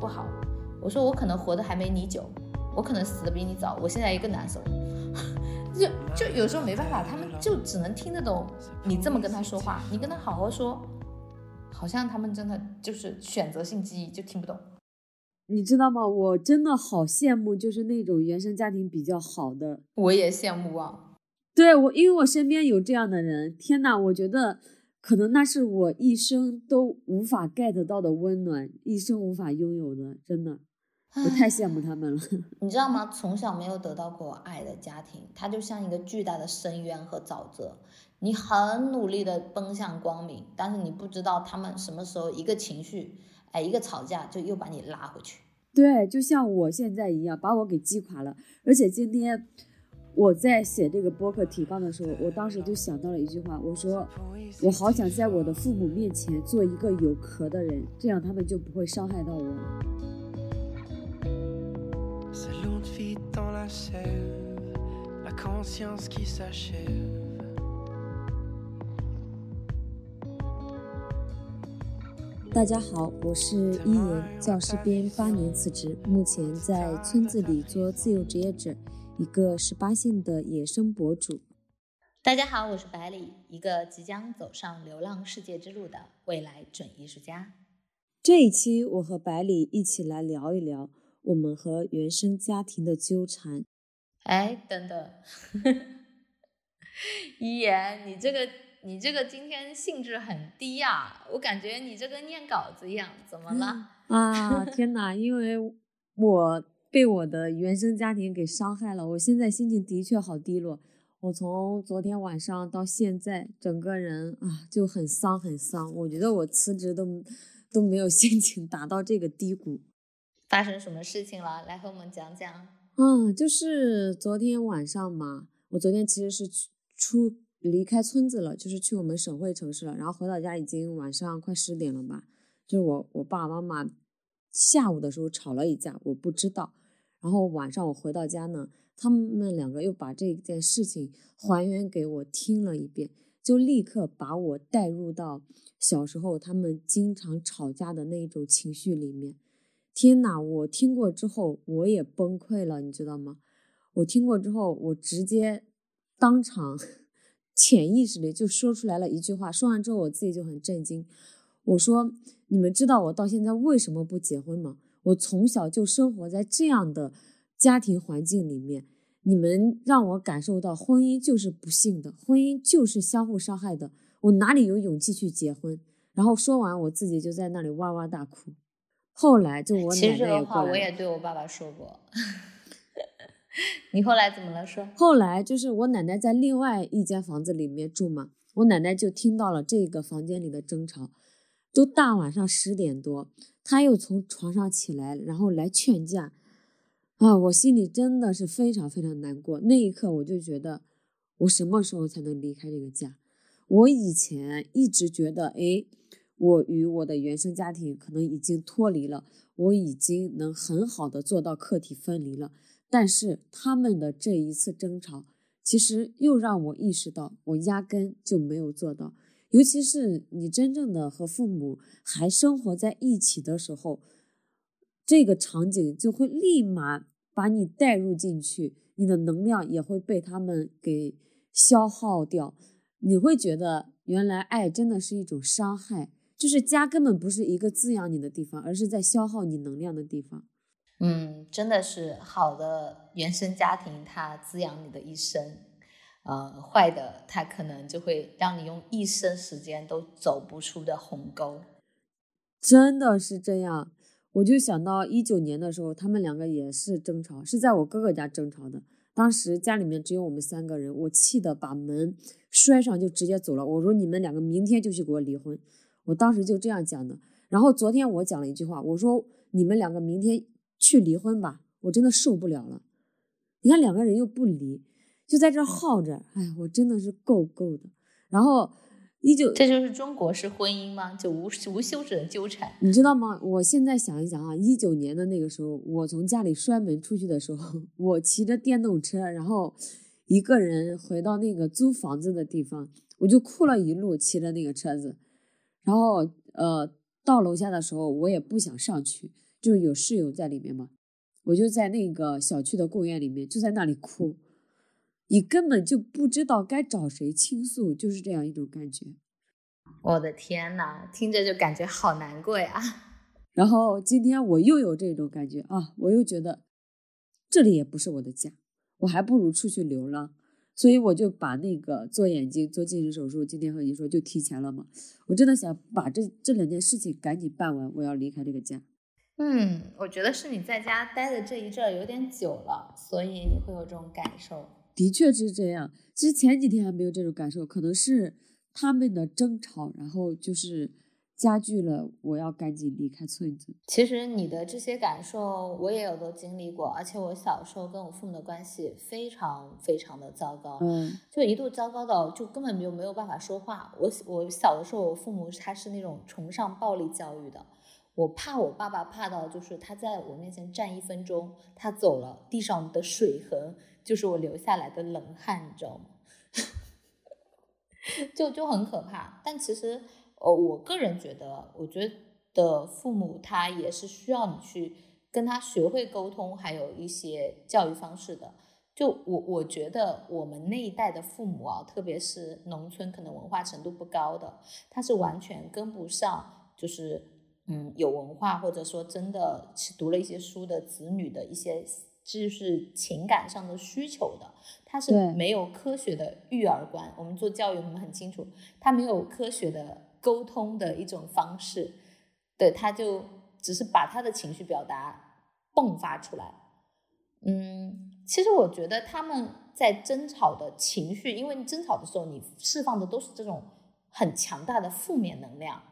不好。我说我可能活得还没你久，我可能死的比你早，我现在也更难受。就就有时候没办法，他们就只能听得懂你这么跟他说话，你跟他好好说，好像他们真的就是选择性记忆就听不懂。你知道吗？我真的好羡慕，就是那种原生家庭比较好的。我也羡慕啊。对我，因为我身边有这样的人，天呐，我觉得可能那是我一生都无法 get 到的温暖，一生无法拥有的，真的。我太羡慕他们了，你知道吗？从小没有得到过爱的家庭，它就像一个巨大的深渊和沼泽。你很努力的奔向光明，但是你不知道他们什么时候一个情绪，哎，一个吵架就又把你拉回去。对，就像我现在一样，把我给击垮了。而且今天我在写这个播客提纲的时候，我当时就想到了一句话，我说我好想在我的父母面前做一个有壳的人，这样他们就不会伤害到我。大家好，我是一言，教师编八年辞职，目前在村子里做自由职业者，一个十八线的野生博主。大家好，我是百里，一个即将走上流浪世界之路的未来准艺术家。这一期我和百里一起来聊一聊。我们和原生家庭的纠缠。哎，等等，一言，你这个你这个今天兴致很低啊，我感觉你这跟念稿子一样，怎么了？啊，天哪！因为我被我的原生家庭给伤害了，我现在心情的确好低落。我从昨天晚上到现在，整个人啊就很丧很丧。我觉得我辞职都都没有 心情达到这个低谷。发生什么事情了？来和我们讲讲。嗯，就是昨天晚上嘛，我昨天其实是出离开村子了，就是去我们省会城市了。然后回到家已经晚上快十点了吧。就是我我爸爸妈妈下午的时候吵了一架，我不知道。然后晚上我回到家呢，他们两个又把这件事情还原给我听了一遍，就立刻把我带入到小时候他们经常吵架的那一种情绪里面。天哪！我听过之后，我也崩溃了，你知道吗？我听过之后，我直接当场潜意识里就说出来了一句话。说完之后，我自己就很震惊。我说：“你们知道我到现在为什么不结婚吗？我从小就生活在这样的家庭环境里面，你们让我感受到婚姻就是不幸的，婚姻就是相互伤害的。我哪里有勇气去结婚？”然后说完，我自己就在那里哇哇大哭。后来就我奶奶其实这个话我也对我爸爸说过。你后来怎么了？说后来就是我奶奶在另外一间房子里面住嘛，我奶奶就听到了这个房间里的争吵，都大晚上十点多，他又从床上起来，然后来劝架。啊，我心里真的是非常非常难过。那一刻我就觉得，我什么时候才能离开这个家？我以前一直觉得，哎。我与我的原生家庭可能已经脱离了，我已经能很好的做到客体分离了。但是他们的这一次争吵，其实又让我意识到，我压根就没有做到。尤其是你真正的和父母还生活在一起的时候，这个场景就会立马把你带入进去，你的能量也会被他们给消耗掉。你会觉得，原来爱真的是一种伤害。就是家根本不是一个滋养你的地方，而是在消耗你能量的地方。嗯，真的是好的原生家庭，它滋养你的一生。呃，坏的，它可能就会让你用一生时间都走不出的鸿沟。真的是这样，我就想到一九年的时候，他们两个也是争吵，是在我哥哥家争吵的。当时家里面只有我们三个人，我气得把门摔上就直接走了。我说：“你们两个明天就去给我离婚。”我当时就这样讲的，然后昨天我讲了一句话，我说你们两个明天去离婚吧，我真的受不了了。你看两个人又不离，就在这耗着，哎，我真的是够够的。然后一九，这就是中国式婚姻吗？就无无休止的纠缠，你知道吗？我现在想一想啊，一九年的那个时候，我从家里摔门出去的时候，我骑着电动车，然后一个人回到那个租房子的地方，我就哭了一路，骑着那个车子。然后，呃，到楼下的时候，我也不想上去，就是有室友在里面嘛，我就在那个小区的公园里面，就在那里哭，你根本就不知道该找谁倾诉，就是这样一种感觉。我的天呐，听着就感觉好难过呀。然后今天我又有这种感觉啊，我又觉得这里也不是我的家，我还不如出去流浪。所以我就把那个做眼睛、做近视手术，今天和你说就提前了嘛。我真的想把这这两件事情赶紧办完，我要离开这个家。嗯，我觉得是你在家待的这一阵有点久了，所以你会有这种感受。的确是这样，其实前几天还没有这种感受，可能是他们的争吵，然后就是。加剧了，我要赶紧离开村子。其实你的这些感受，我也有都经历过，而且我小时候跟我父母的关系非常非常的糟糕，嗯，就一度糟糕到就根本就没有办法说话。我我小的时候，我父母他是那种崇尚暴力教育的，我怕我爸爸怕到就是他在我面前站一分钟，他走了，地上的水痕就是我留下来的冷汗，你知道吗？就就很可怕，但其实。呃，我个人觉得，我觉得父母他也是需要你去跟他学会沟通，还有一些教育方式的。就我我觉得我们那一代的父母啊，特别是农村可能文化程度不高的，他是完全跟不上，就是嗯有文化或者说真的读了一些书的子女的一些就是情感上的需求的，他是没有科学的育儿观。我们做教育，我们很清楚，他没有科学的。沟通的一种方式，对，他就只是把他的情绪表达迸发出来。嗯，其实我觉得他们在争吵的情绪，因为你争吵的时候，你释放的都是这种很强大的负面能量，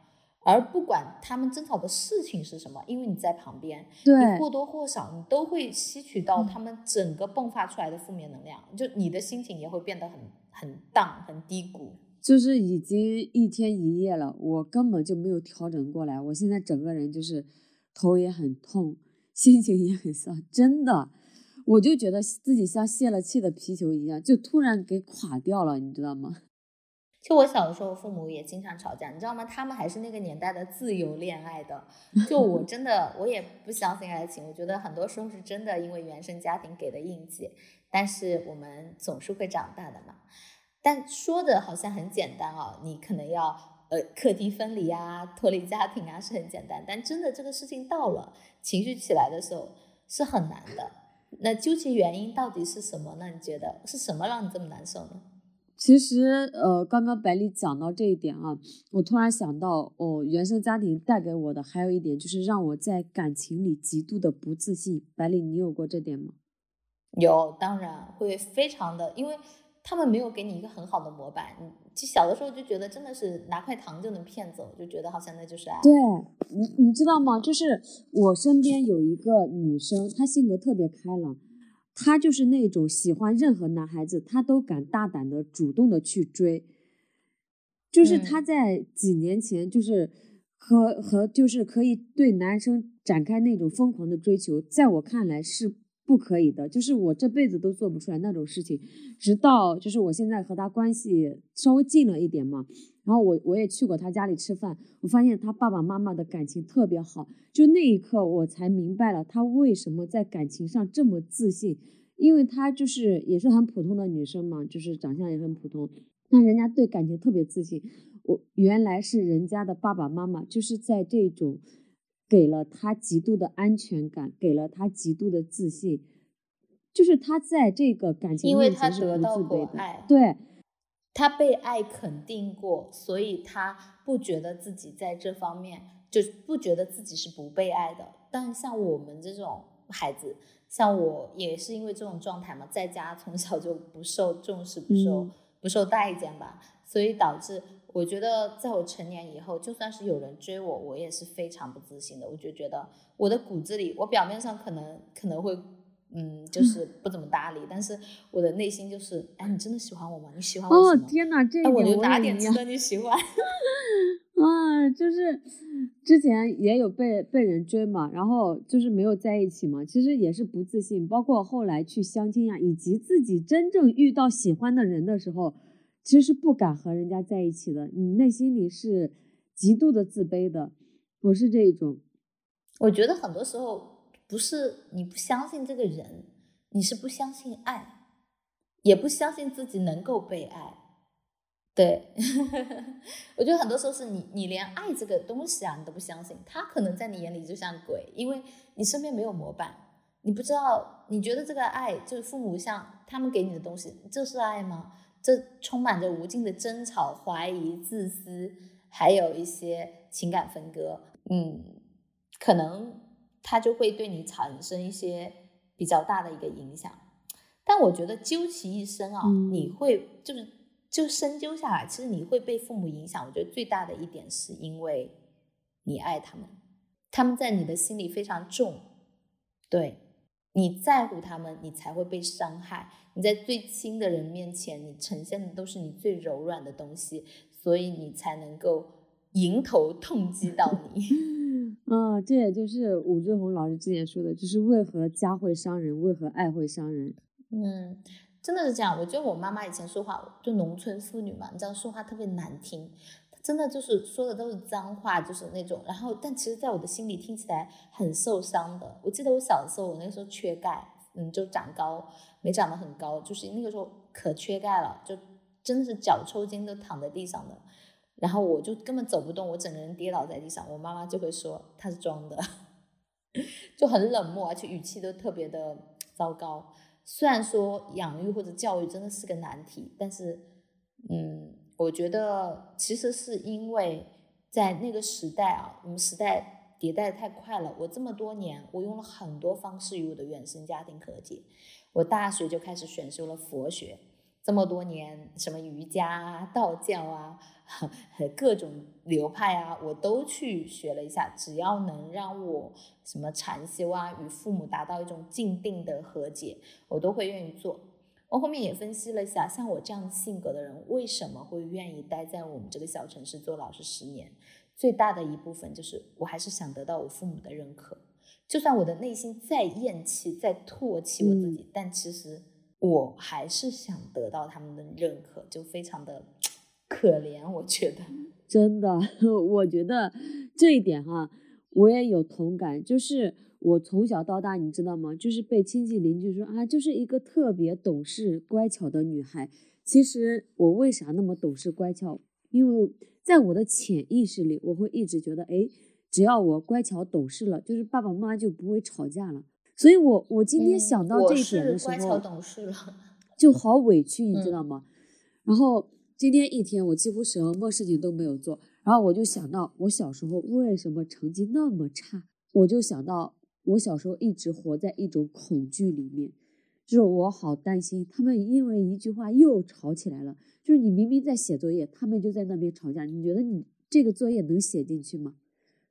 而不管他们争吵的事情是什么，因为你在旁边，你或多或少你都会吸取到他们整个迸发出来的负面能量，就你的心情也会变得很很荡、很低谷。就是已经一天一夜了，我根本就没有调整过来。我现在整个人就是头也很痛，心情也很丧，真的，我就觉得自己像泄了气的皮球一样，就突然给垮掉了，你知道吗？就我小的时候，父母也经常吵架，你知道吗？他们还是那个年代的自由恋爱的。就我真的，我也不相信爱情，我觉得很多时候是真的因为原生家庭给的印记。但是我们总是会长大的嘛。但说的好像很简单啊，你可能要呃课题分离啊，脱离家庭啊，是很简单。但真的这个事情到了情绪起来的时候是很难的。那究其原因到底是什么呢？你觉得是什么让你这么难受呢？其实呃，刚刚百里讲到这一点啊，我突然想到哦，原生家庭带给我的还有一点就是让我在感情里极度的不自信。百里，你有过这点吗？有，当然会非常的，因为。他们没有给你一个很好的模板，你就小的时候就觉得真的是拿块糖就能骗走，就觉得好像那就是爱。对你，你知道吗？就是我身边有一个女生，她性格特别开朗，她就是那种喜欢任何男孩子，她都敢大胆的主动的去追。就是她在几年前，就是和和就是可以对男生展开那种疯狂的追求，在我看来是。不可以的，就是我这辈子都做不出来那种事情。直到就是我现在和他关系稍微近了一点嘛，然后我我也去过他家里吃饭，我发现他爸爸妈妈的感情特别好。就那一刻我才明白了他为什么在感情上这么自信，因为他就是也是很普通的女生嘛，就是长相也很普通，但人家对感情特别自信。我原来是人家的爸爸妈妈就是在这种。给了他极度的安全感，给了他极度的自信，就是他在这个感情面前是不自卑的。对，他被爱肯定过，所以他不觉得自己在这方面就是不觉得自己是不被爱的。但像我们这种孩子，像我也是因为这种状态嘛，在家从小就不受重视，不受不受待见吧，所以导致。我觉得在我成年以后，就算是有人追我，我也是非常不自信的。我就觉得我的骨子里，我表面上可能可能会，嗯，就是不怎么搭理，但是我的内心就是，哎，你真的喜欢我吗？你喜欢我什么？哦天哪，这我就哪点值得你喜欢？啊，就是之前也有被被人追嘛，然后就是没有在一起嘛，其实也是不自信。包括后来去相亲呀，以及自己真正遇到喜欢的人的时候。其实是不敢和人家在一起的，你内心里是极度的自卑的。不是这一种。我觉得很多时候不是你不相信这个人，你是不相信爱，也不相信自己能够被爱。对，我觉得很多时候是你，你连爱这个东西啊，你都不相信，他可能在你眼里就像鬼，因为你身边没有模板，你不知道，你觉得这个爱就是父母像他们给你的东西，这是爱吗？这充满着无尽的争吵、怀疑、自私，还有一些情感分割，嗯，可能他就会对你产生一些比较大的一个影响。但我觉得究其一生啊，你会就是。就深究下来，其实你会被父母影响。我觉得最大的一点是因为你爱他们，他们在你的心里非常重，对你在乎他们，你才会被伤害。你在最亲的人面前，你呈现的都是你最柔软的东西，所以你才能够迎头痛击到你。啊，这也就是武志红老师之前说的，就是为何家会伤人，为何爱会伤人。嗯。真的是这样，我觉得我妈妈以前说话，就农村妇女嘛，你知道说话特别难听，真的就是说的都是脏话，就是那种。然后，但其实在我的心里听起来很受伤的。我记得我小的时候，我那个时候缺钙，嗯，就长高没长得很高，就是那个时候可缺钙了，就真的是脚抽筋都躺在地上的。然后我就根本走不动，我整个人跌倒在地上，我妈妈就会说她是装的，就很冷漠，而且语气都特别的糟糕。虽然说养育或者教育真的是个难题，但是，嗯，我觉得其实是因为在那个时代啊，我们时代迭代太快了。我这么多年，我用了很多方式与我的原生家庭和解。我大学就开始选修了佛学。这么多年，什么瑜伽啊、道教啊、各种流派啊，我都去学了一下。只要能让我什么禅修啊，与父母达到一种静定的和解，我都会愿意做。我后面也分析了一下，像我这样性格的人，为什么会愿意待在我们这个小城市做老师十年？最大的一部分就是，我还是想得到我父母的认可。就算我的内心再厌弃、再唾弃我自己，但其实。我还是想得到他们的认可，就非常的 可怜。我觉得 真的，我觉得这一点哈，我也有同感。就是我从小到大，你知道吗？就是被亲戚邻居说啊，就是一个特别懂事乖巧的女孩。其实我为啥那么懂事乖巧？因为在我的潜意识里，我会一直觉得，哎，只要我乖巧懂事了，就是爸爸妈妈就不会吵架了。所以，我我今天想到这一点的时候，乖巧懂事了 就好委屈，你知道吗？然后今天一天，我几乎什么事情都没有做，然后我就想到我小时候为什么成绩那么差，我就想到我小时候一直活在一种恐惧里面，就是我好担心他们因为一句话又吵起来了。就是你明明在写作业，他们就在那边吵架，你觉得你这个作业能写进去吗？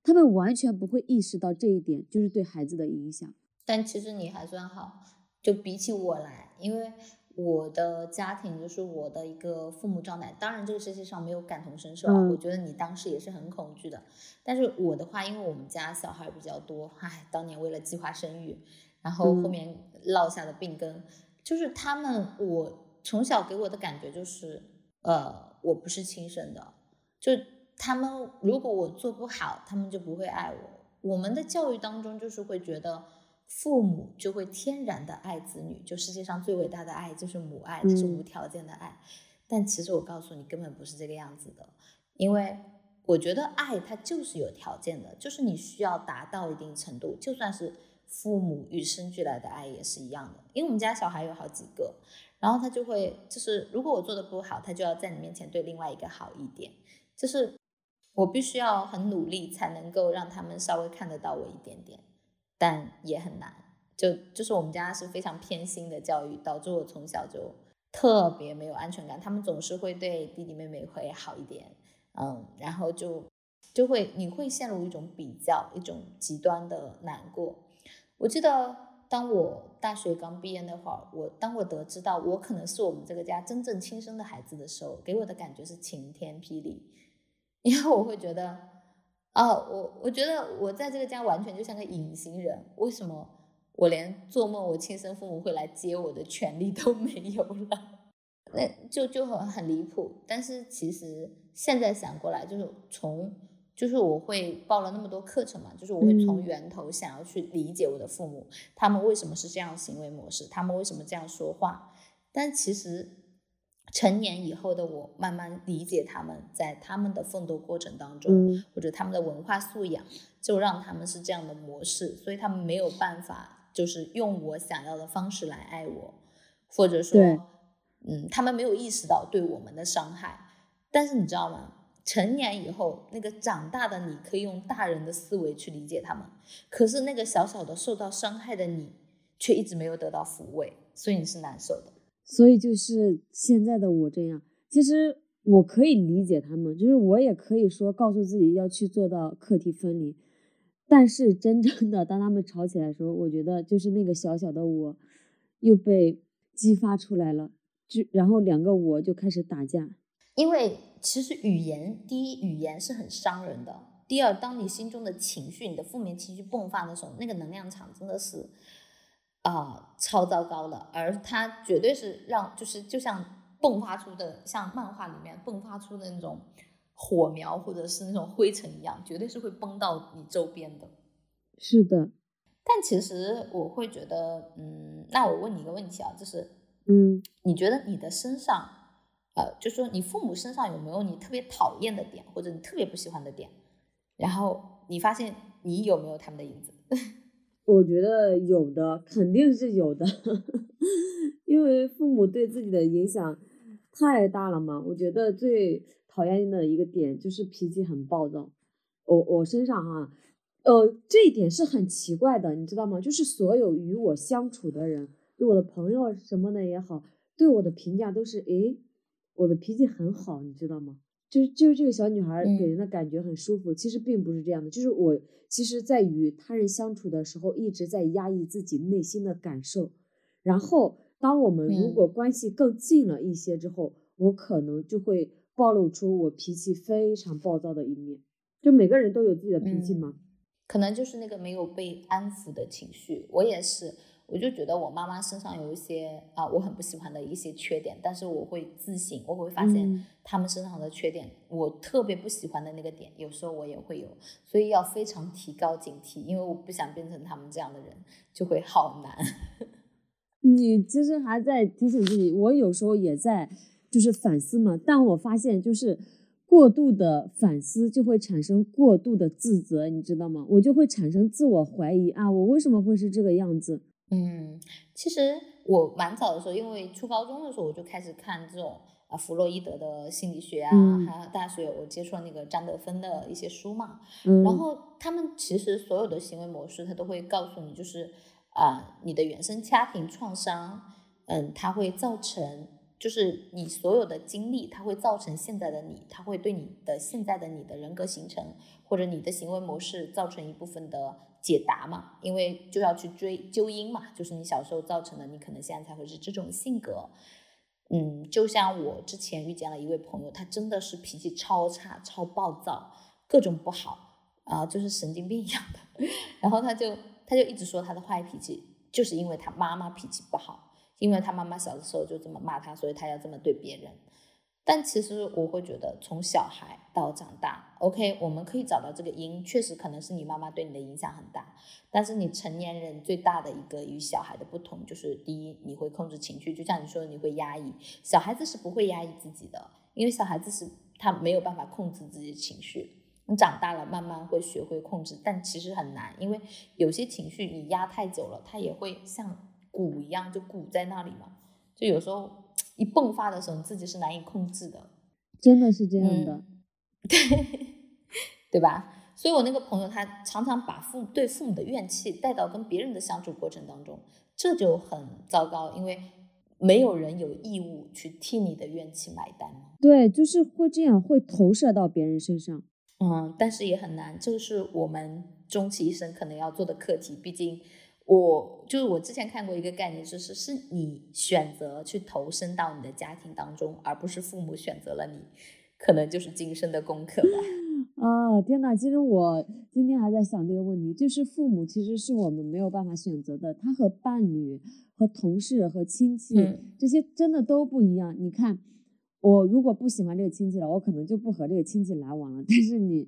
他们完全不会意识到这一点，就是对孩子的影响。但其实你还算好，就比起我来，因为我的家庭就是我的一个父母状态。当然，这个世界上没有感同身受啊。我觉得你当时也是很恐惧的。但是我的话，因为我们家小孩比较多，唉，当年为了计划生育，然后后面落下的病根，就是他们，我从小给我的感觉就是，呃，我不是亲生的，就他们如果我做不好，他们就不会爱我。我们的教育当中就是会觉得。父母就会天然的爱子女，就世界上最伟大的爱就是母爱，这是无条件的爱。但其实我告诉你，根本不是这个样子的，因为我觉得爱它就是有条件的，就是你需要达到一定程度，就算是父母与生俱来的爱也是一样的。因为我们家小孩有好几个，然后他就会就是如果我做的不好，他就要在你面前对另外一个好一点，就是我必须要很努力才能够让他们稍微看得到我一点点。但也很难，就就是我们家是非常偏心的教育，导致我从小就特别没有安全感。他们总是会对弟弟妹妹会好一点，嗯，然后就就会你会陷入一种比较，一种极端的难过。我记得当我大学刚毕业那会儿，我当我得知到我可能是我们这个家真正亲生的孩子的时候，给我的感觉是晴天霹雳，因为我会觉得。哦，我我觉得我在这个家完全就像个隐形人。为什么我连做梦我亲生父母会来接我的权利都 没有了？那就就很很离谱。但是其实现在想过来，就是从就是我会报了那么多课程嘛，就是我会从嗯源头想要去理解我的父母，他们为什么是这样行为模式，他们为什么这样说话。但其实成年以后的我，慢慢理解他们在他们的奋斗过程当中，嗯或者他们的文化素养，就让他们是这样的模式，所以他们没有办法就是用我想要的方式来爱我，或者说，嗯，他们没有意识到对我们的伤害。但是你知道吗？成年以后，那个长大的你可以用大人的思维去理解他们，可是那个小小的受到伤害的你，却一直没有得到抚慰，所以你是难受的。所以就是现在的我这样，其实我可以理解他们，就是我也可以说告诉自己要去做到课题分离，但是真正的当他们吵起来的时候，我觉得就是那个小小的我又被激发出来了，就然后两个我就开始打架。因为其实语言，第一，语言是很伤人的；第二，当你心中的情绪、你的负面情绪迸发的时候，那个能量场真的是啊、超糟糕了，而它绝对是让就是就像迸发出的，像漫画里面迸发出的那种火苗或者是那种灰尘一样，绝对是会崩到你周边的。是的，但其实我会觉得，嗯，那我问你一个问题啊，就是嗯你觉得你的身上，呃，就说你父母身上有没有你特别讨厌的点，或者你特别不喜欢的点？然后你发现你有没有他们的影子？我觉得有的肯定是有的，因为父母对自己的影响太大了嘛。我觉得最讨厌的一个点就是脾气很暴躁。我我身上哈，呃，这一点是很奇怪的，你知道吗？就是所有与我相处的人，对我的朋友什么的也好，对我的评价都是，诶，我的脾气很好，你知道吗？就是就是这个小女孩给嗯人的感觉很舒服，其实并不是这样的。就是我其实，在与他人相处的时候，一直在压抑自己内心的感受。然后，当我们如嗯果关系更近了一些之后，我可能就会暴露出我脾气非常暴躁的一面。就每个人都有自己的脾气嗯嘛，可能就是那个没有被安抚的情绪。我也是，我就觉得我妈妈身上有一些啊、我很不喜欢的一些缺点，但是我会自省，我会发现嗯他们身上的缺点，我特别不喜欢的那个点，有时候我也会有，所以要非常提高警惕，因为我不想变成他们这样的人，就会好难。你其实还在提醒自己，我有时候也在就是反思嘛，但我发现就是过度的反思就会产生过度的自责，你知道吗？我就会产生自我怀疑啊，我为什么会是这个样子？嗯，其实我蛮早的时候，因为初高中的时候我就开始看这种啊弗洛伊德的心理学啊，嗯。还有大学我接触了那个张德芬的一些书嘛，嗯，然后他们其实所有的行为模式，他都会告诉你，就是啊、你的原生家庭创伤，嗯，它会造成，就是你所有的经历，它会造成现在的你，它会对你的现在的你的人格形成或者你的行为模式造成一部分的解答嘛，因为就要去追究因嘛，就是你小时候造成的，你可能现在才会是这种性格。嗯，就像我之前遇见了一位朋友，他真的是脾气超差、超暴躁，各种不好啊、就是神经病一样的。然后他就他就一直说他的坏脾气，就是因为他妈妈脾气不好，因为他妈妈小的时候就这么骂他，所以他要这么对别人。但其实我会觉得，从小孩到长大，OK，我们可以找到这个因，确实可能是你妈妈对你的影响很大。但是你成年人最大的一个与小孩的不同，就是第一，你会控制情绪，就像你说，你会压抑。小孩子是不会压抑自己的，因为小孩子是他没有办法控制自己的情绪。你长大了，慢慢会学会控制，但其实很难，因为有些情绪你压太久了，它也会像鼓一样就鼓在那里嘛。就有时候一迸发的时候，你自己是难以控制的。真的是这样的。嗯，对，对吧？所以我那个朋友他常常把父对父母的怨气带到跟别人的相处过程当中，这就很糟糕，因为没有人有义务去替你的怨气买单。对，就是会这样，会投射到别人身上。嗯，但是也很难，这个是我们终其一生可能要做的课题。毕竟我就是我之前看过一个概念，就是是你选择去投身到你的家庭当中，而不是父母选择了你，可能就是今生的功课吧。啊，天呐！其实我今天还在想这个问题，就是父母其实是我们没有办法选择的，他和伴侣、和同事、和亲戚、嗯这些真的都不一样。你看，我如果不喜欢这个亲戚了，我可能就不和这个亲戚来往了。但是你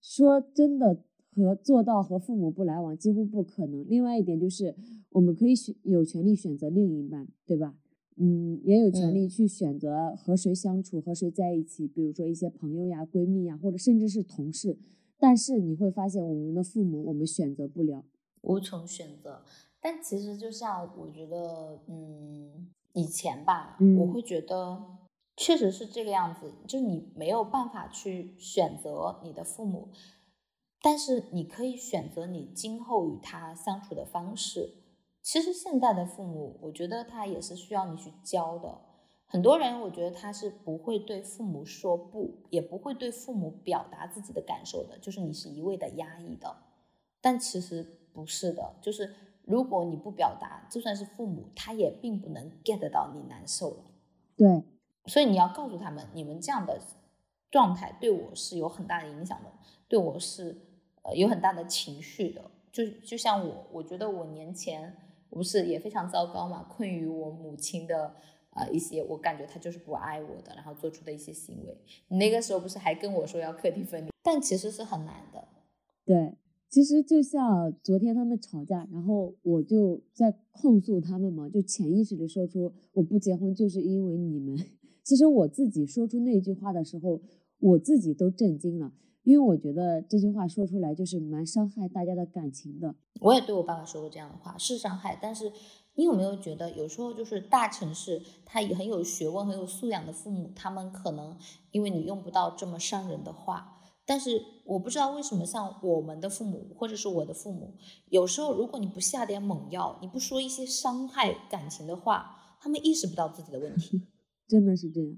说真的和做到和父母不来往几乎不可能。另外一点就是，我们可以选有权利选择另一半，对吧？嗯，也有权利去选择和谁相处，和谁在一起。比如说一些朋友呀、闺蜜呀，或者甚至是同事。但是你会发现，我们的父母我们选择不了，无从选择。但其实就像我觉得，嗯，以前吧，我会觉得。确实是这个样子，就你没有办法去选择你的父母，但是你可以选择你今后与他相处的方式。其实现在的父母，我觉得他也是需要你去教的。很多人，我觉得他是不会对父母说不，也不会对父母表达自己的感受的，就是你是一味的压抑的。但其实不是的，就是如果你不表达，就算是父母，他也并不能 get 到你难受了。对。所以你要告诉他们，你们这样的状态对我是有很大的影响的，对我是有很大的情绪的。就就像我，我觉得我年前我不是也非常糟糕嘛，困于我母亲的呃一些，我感觉她就是不爱我的，然后做出的一些行为。你那个时候不是还跟我说要课题分离，但其实是很难的。对，其实就像昨天他们吵架，然后我就在控诉他们嘛，就潜意识里说出我不结婚就是因为你们。其实我自己说出那句话的时候，我自己都震惊了，因为我觉得这句话说出来就是蛮伤害大家的感情的。我也对我爸爸说过这样的话，是伤害。但是你有没有觉得，有时候就是大城市他也很有学问、很有素养的父母，他们可能因为你用不到这么伤人的话，但是我不知道为什么像我们的父母或者是我的父母，有时候如果你不下点猛药，你不说一些伤害感情的话，他们意识不到自己的问题。真的是这样，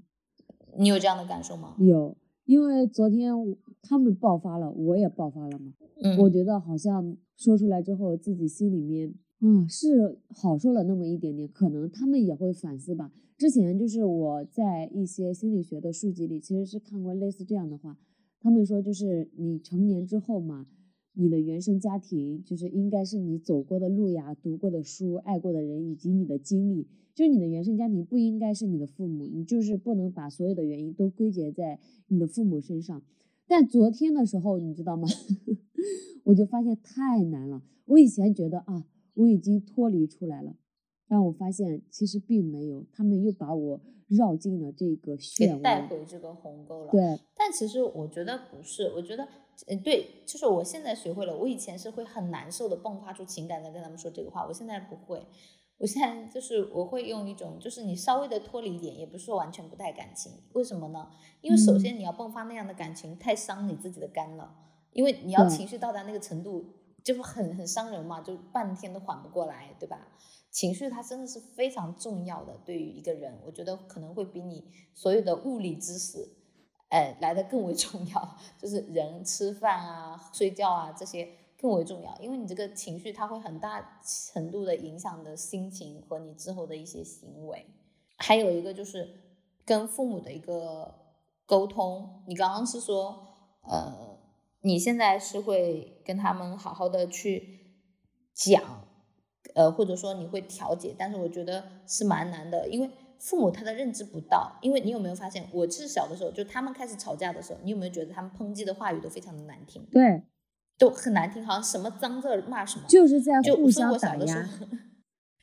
你有这样的感受吗？有，因为昨天他们爆发了，我也爆发了嘛。嗯，我觉得好像说出来之后，自己心里面啊是好受了那么一点点。可能他们也会反思吧。之前就是我在一些心理学的书籍里，其实是看过类似这样的话。他们说，就是你成年之后嘛，你的原生家庭就是应该是你走过的路呀、读过的书、爱过的人以及你的经历。就是你的原生家庭不应该是你的父母，你就是不能把所有的原因都归结在你的父母身上。但昨天的时候，你知道吗？我就发现太难了。我以前觉得啊，我已经脱离出来了，但我发现其实并没有，他们又把我绕进了这个漩涡，带回这个鸿沟了。对，但其实我觉得不是，我觉得，嗯，对，就是我现在学会了。我以前是会很难受的，迸发出情感在跟他们说这个话，我现在不会。我现在就是我会用一种，就是你稍微的脱离一点，也不是说完全不带感情。为什么呢？因为首先你要迸发那样的感情，太伤你自己的肝了。因为你要情绪到达那个程度，就很很伤人嘛，就半天都缓不过来，对吧？情绪它真的是非常重要的，对于一个人，我觉得可能会比你所有的物理知识，哎，来的更为重要。就是人吃饭啊、睡觉啊这些。更为重要，因为你这个情绪，它会很大程度的影响的心情和你之后的一些行为。还有一个就是跟父母的一个沟通。你刚刚是说，呃，你现在是会跟他们好好的去讲，呃，或者说你会调解，但是我觉得是蛮难的，因为父母他的认知不到。因为你有没有发现，我是小的时候，就他们开始吵架的时候，你有没有觉得他们抨击的话语都非常的难听？对。都很难听，好像什么脏字骂什么，就是在互相打压。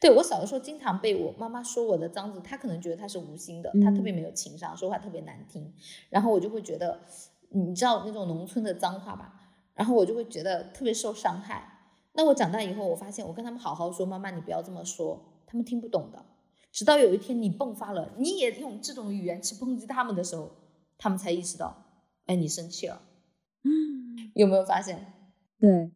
对我小的时候，经常被我妈妈说我的脏字，她可能觉得她是无心的，她特别没有情商，说话特别难听。然后我就会觉得，你知道那种农村的脏话吧？然后我就会觉得特别受伤害。那我长大以后，我发现我跟他们好好说，妈妈你不要这么说，他们听不懂的。直到有一天你迸发了，你也用这种语言去抨击他们的时候，他们才意识到，哎，你生气了。有没有发现？对，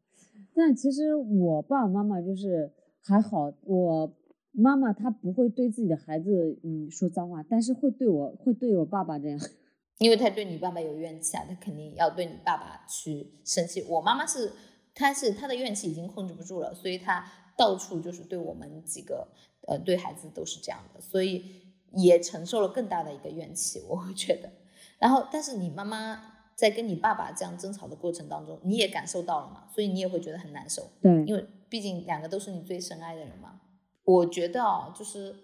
但其实我爸爸妈妈就是还好，我妈妈她不会对自己的孩子嗯说脏话，但是会对我会对我爸爸这样，因为他对你爸爸有怨气啊，他肯定要对你爸爸去生气。我妈妈是，她是她的怨气已经控制不住了，所以她到处就是对我们几个呃对孩子都是这样的，所以也承受了更大的一个怨气，我会觉得。然后，但是你妈妈。在跟你爸爸这样争吵的过程当中，你也感受到了嘛？所以你也会觉得很难受。对，因为毕竟两个都是你最深爱的人嘛。我觉得啊，就是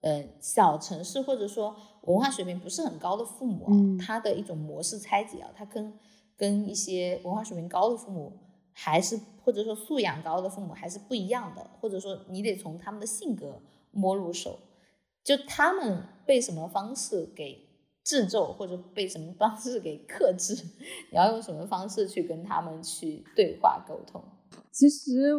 呃小城市或者说文化水平不是很高的父母啊，嗯他的一种模式拆解啊，他跟跟一些文化水平高的父母还是或者说素养高的父母还是不一样的，或者说你得从他们的性格摸入手，就他们被什么方式给制咒，或者被什么方式给克制，你要用什么方式去跟他们去对话沟通。其实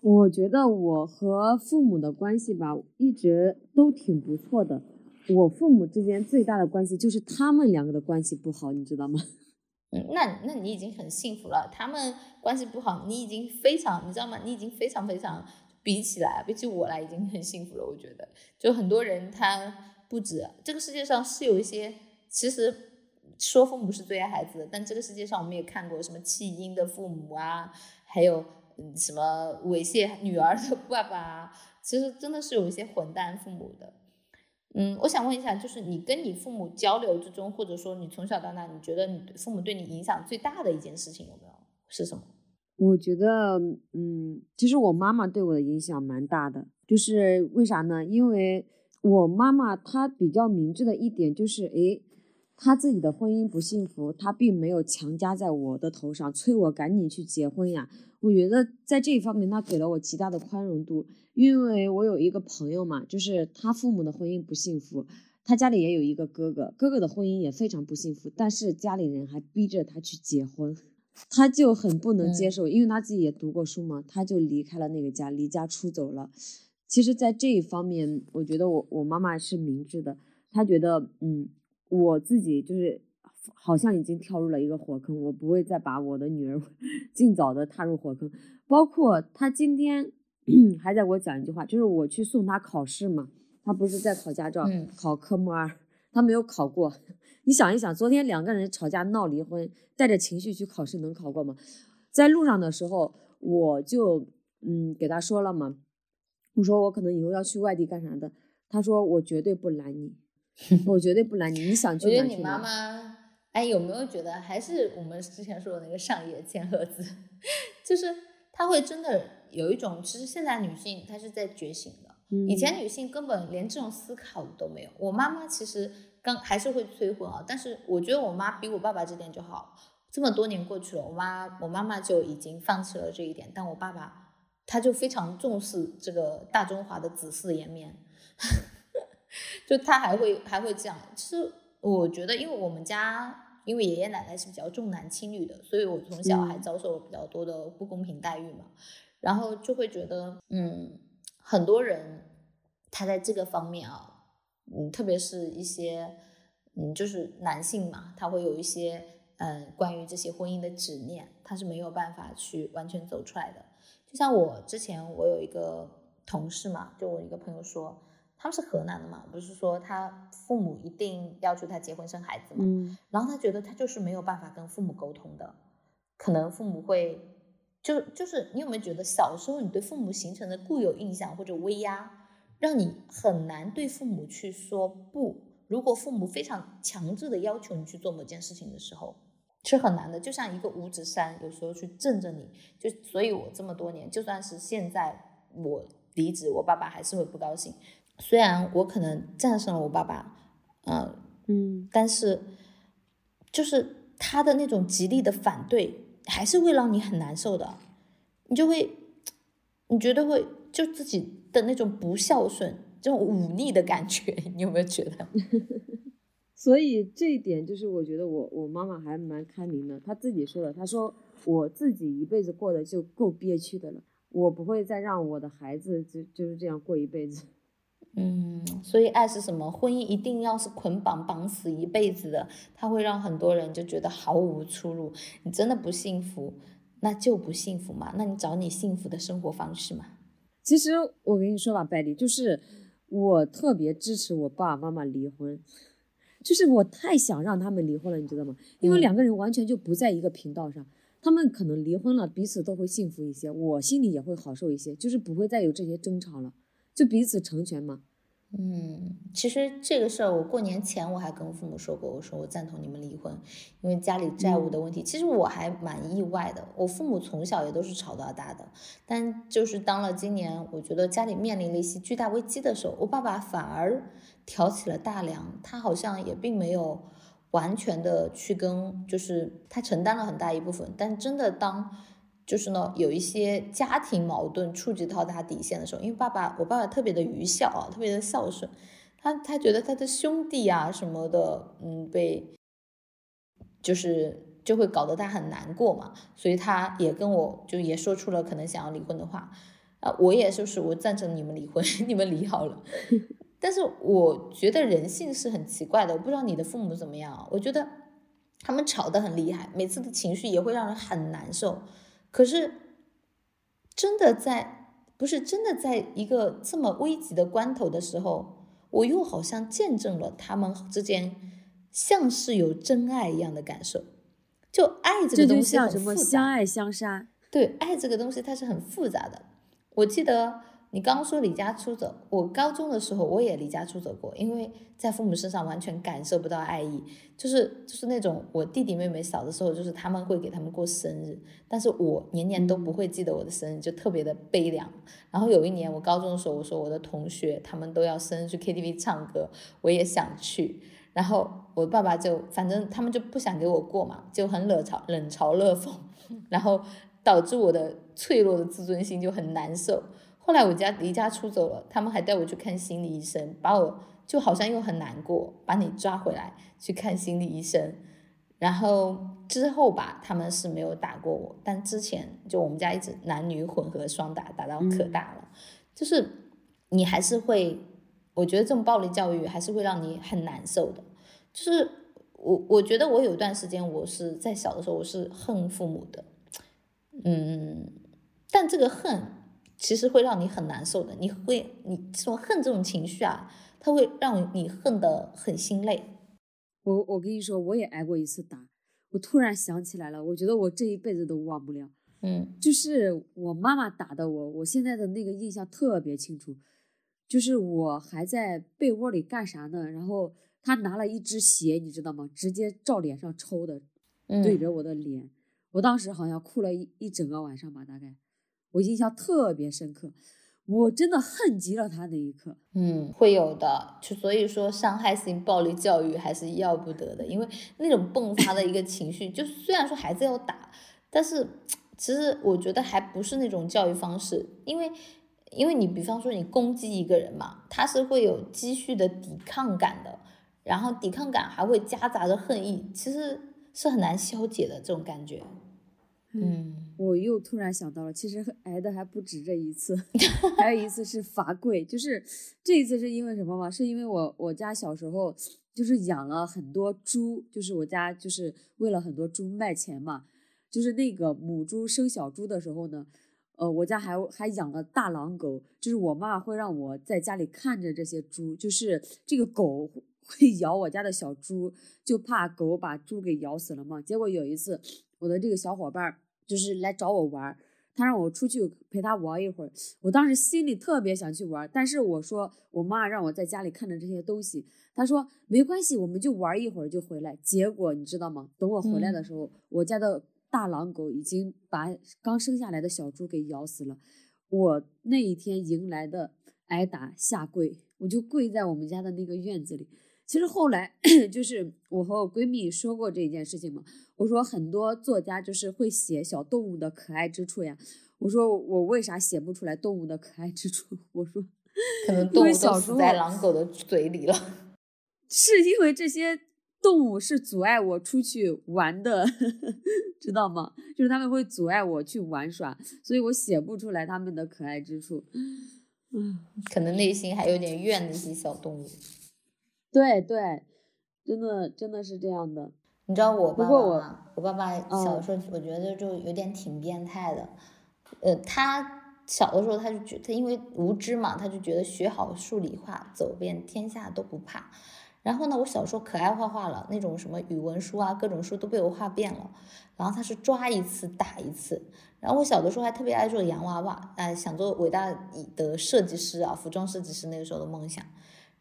我觉得我和父母的关系吧，一直都挺不错的。我父母之间最大的关系就是他们两个的关系不好，你知道吗？嗯，那那你已经很幸福了。他们关系不好，你已经非常，你知道吗？你已经非常非常比起来，比起我来，已经很幸福了。我觉得，就很多人他不止这个世界上是有一些，其实说父母是最爱孩子的，但这个世界上我们也看过什么弃婴的父母啊，还有什么猥亵女儿的爸爸啊，其实真的是有一些混蛋父母的。嗯，我想问一下，就是你跟你父母交流之中，或者说你从小到大，你觉得你父母对你影响最大的一件事情有没有？是什么？我觉得，嗯，其实我妈妈对我的影响蛮大的，就是为啥呢？因为我妈妈她比较明智的一点就是，诶，她自己的婚姻不幸福，她并没有强加在我的头上，催我赶紧去结婚呀。我觉得在这一方面，她给了我极大的宽容度，因为我有一个朋友嘛，就是他父母的婚姻不幸福，他家里也有一个哥哥，哥哥的婚姻也非常不幸福，但是家里人还逼着他去结婚。他就很不能接受，因为他自己也读过书嘛，他就离开了那个家，离家出走了。其实，在这一方面，我觉得我我妈妈是明智的，她觉得，嗯，我自己就是好像已经跳入了一个火坑，我不会再把我的女儿 尽早的踏入火坑。包括她今天 还在给我讲一句话，就是我去送她考试嘛，她不是在考驾照，嗯考科目二，她没有考过。你想一想，昨天两个人吵架闹离婚，带着情绪去考试，能考过吗？在路上的时候，我就嗯给他说了嘛，我说我可能以后要去外地干啥的，他说我绝对不拦你，我绝对不拦你，你想去我觉得你妈。妈，哎，有没有觉得还是我们之前说的那个上野千鹤子，就是她会真的有一种，其实现在女性她是在觉醒的，以嗯前女性根本连这种思考都没有。我妈妈其实刚还是会催婚啊，但是我觉得我妈比我爸爸这点就好。这么多年过去了，我妈我妈妈就已经放弃了这一点，但我爸爸他就非常重视这个大中华的子嗣颜面，就他还会还会这样。其实我觉得，因为我们家因为爷爷奶奶是比较重男轻女的，所以我从小还嗯遭受了比较多的不公平待遇嘛，然后就会觉得，嗯，很多人他在这个方面啊，嗯，特别是一些，嗯，就是男性嘛，他会有一些，嗯，关于这些婚姻的执念，他是没有办法去完全走出来的。就像我之前我有一个同事嘛，就我一个朋友说，他们是河南的嘛，不是说他父母一定要求他结婚生孩子嘛，嗯然后他觉得他就是没有办法跟父母沟通的，可能父母会，就就是你有没有觉得小时候你对父母形成的固有印象或者威压，让你很难对父母去说不？如果父母非常强制的要求你去做某件事情的时候，是很难的。就像一个五指山，有时候去镇着你，就所以，我这么多年，就算是现在我离职，我爸爸还是会不高兴。虽然我可能战胜了我爸爸，嗯、嗯但是就是他的那种极力的反对，还是会让你很难受的，你就会，你觉得会就自己的那种不孝顺，这种忤逆的感觉，你有没有觉得？所以这一点就是我觉得我我妈妈还蛮开明的，她自己说的，她说我自己一辈子过得就够憋屈的了，我不会再让我的孩子就就是这样过一辈子。嗯，所以爱是什么？婚姻一定要是捆绑绑死一辈子的，它会让很多人就觉得毫无出路。你真的不幸福，那就不幸福嘛，那你找你幸福的生活方式嘛。其实我跟你说吧，百里，就是我特别支持我爸爸妈妈离婚，就是我太想让他们离婚了，你知道吗？因为嗯两个人完全就不在一个频道上，他们可能离婚了，彼此都会幸福一些，我心里也会好受一些，就是不会再有这些争吵了，就彼此成全嘛。嗯，其实这个事儿，我过年前我还跟父母说过，我说我赞同你们离婚，因为家里债务的问题。其实我还蛮意外的，我父母从小也都是吵到大的，但就是当了今年，我觉得家里面临了一些巨大危机的时候，我爸爸反而挑起了大梁，他好像也并没有完全的去跟，就是他承担了很大一部分，但真的当。就是呢，有一些家庭矛盾触及到他底线的时候，因为爸爸，我爸爸特别的愚孝啊，特别的孝顺，他他觉得他的兄弟啊什么的，嗯，被就是就会搞得他很难过嘛，所以他也跟我就也说出了可能想要离婚的话，啊，我也就是我赞成你们离婚，你们离好了，但是我觉得人性是很奇怪的，我不知道你的父母怎么样啊，我觉得他们吵得很厉害，每次的情绪也会让人很难受。可是，真的在不是真的在一个这么危急的关头的时候，我又好像见证了他们之间像是有真爱一样的感受。就爱这个东西很复杂，相爱相杀。对，爱这个东西它是很复杂的。我记得。你刚刚说离家出走，我高中的时候我也离家出走过，因为在父母身上完全感受不到爱意，就是就是那种我弟弟妹妹小的时候，就是他们会给他们过生日，但是我年年都不会记得我的生日，就特别的悲凉。然后有一年我高中的时候，我说我的同学他们都要生日去 KTV 唱歌，我也想去，然后我爸爸就反正他们就不想给我过嘛，就很冷嘲冷嘲热讽，然后导致我的脆弱的自尊心就很难受。后来我家离家出走了，他们还带我去看心理医生，把我就好像又很难过，把你抓回来去看心理医生。然后之后吧，他们是没有打过我，但之前就我们家一直男女混合双打，打到可大了。就是你还是会，我觉得这种暴力教育还是会让你很难受的。就是我我觉得我有一段时间我是在小的时候我是恨父母的，嗯，但这个恨。其实会让你很难受的，你会，你这种恨这种情绪啊，它会让你恨得很心累。我我跟你说，我也挨过一次打，我突然想起来了，我觉得我这一辈子都忘不了。嗯，就是我妈妈打的我，我现在的那个印象特别清楚。就是我还在被窝里干啥呢？然后她拿了一只鞋，你知道吗？直接照脸上抽的，对着我的脸，我当时好像哭了一一整个晚上吧，大概。我印象特别深刻，我真的恨极了他那一刻。嗯，会有的，就所以说伤害性暴力教育还是要不得的，因为那种迸发的一个情绪，就虽然说孩子要打，但是其实我觉得还不是那种教育方式，因为因为你比方说你攻击一个人嘛，他是会有积蓄的抵抗感的，然后抵抗感还会夹杂着恨意，其实是很难消解的这种感觉。嗯，我又突然想到了，其实挨的还不止这一次，还有一次是罚跪，就是这一次是因为什么吗？是因为我我家小时候就是养了很多猪，就是我家就是为了很多猪卖钱嘛，就是那个母猪生小猪的时候呢，呃，我家还还养了大狼狗，就是我妈会让我在家里看着这些猪，就是这个狗会 咬我家的小猪，就怕狗把猪给咬死了嘛。结果有一次。我的这个小伙伴就是来找我玩，他让我出去陪他玩一会儿。我当时心里特别想去玩，但是我说我妈让我在家里看着这些东西。她说没关系，我们就玩一会儿就回来。结果你知道吗？等我回来的时候，我家的大狼狗已经把刚生下来的小猪给咬死了。我那一天迎来的挨打下跪，我就跪在我们家的那个院子里。其实后来 就是我和我闺蜜说过这件事情嘛。我说很多作家就是会写小动物的可爱之处呀。我说我为啥写不出来动物的可爱之处？我说可能动物都死在狼狗的嘴里了。是因为这些动物是阻碍我出去玩的，知道吗？就是他们会阻碍我去玩耍，所以我写不出来他们的可爱之处。嗯，可能内心还有点怨那些小动物。对对，真的真的是这样的。你知道我爸爸吗？我爸爸小的时候，我觉得就有点挺变态的。呃，他小的时候他就觉他因为无知嘛，他就觉得学好数理化，走遍天下都不怕。然后呢，我小时候可爱画画了，那种什么语文书啊，各种书都被我画遍了。然后他是抓一次打一次。然后我小的时候还特别爱做洋娃娃，哎，想做伟大的设计师啊，服装设计师那个时候的梦想。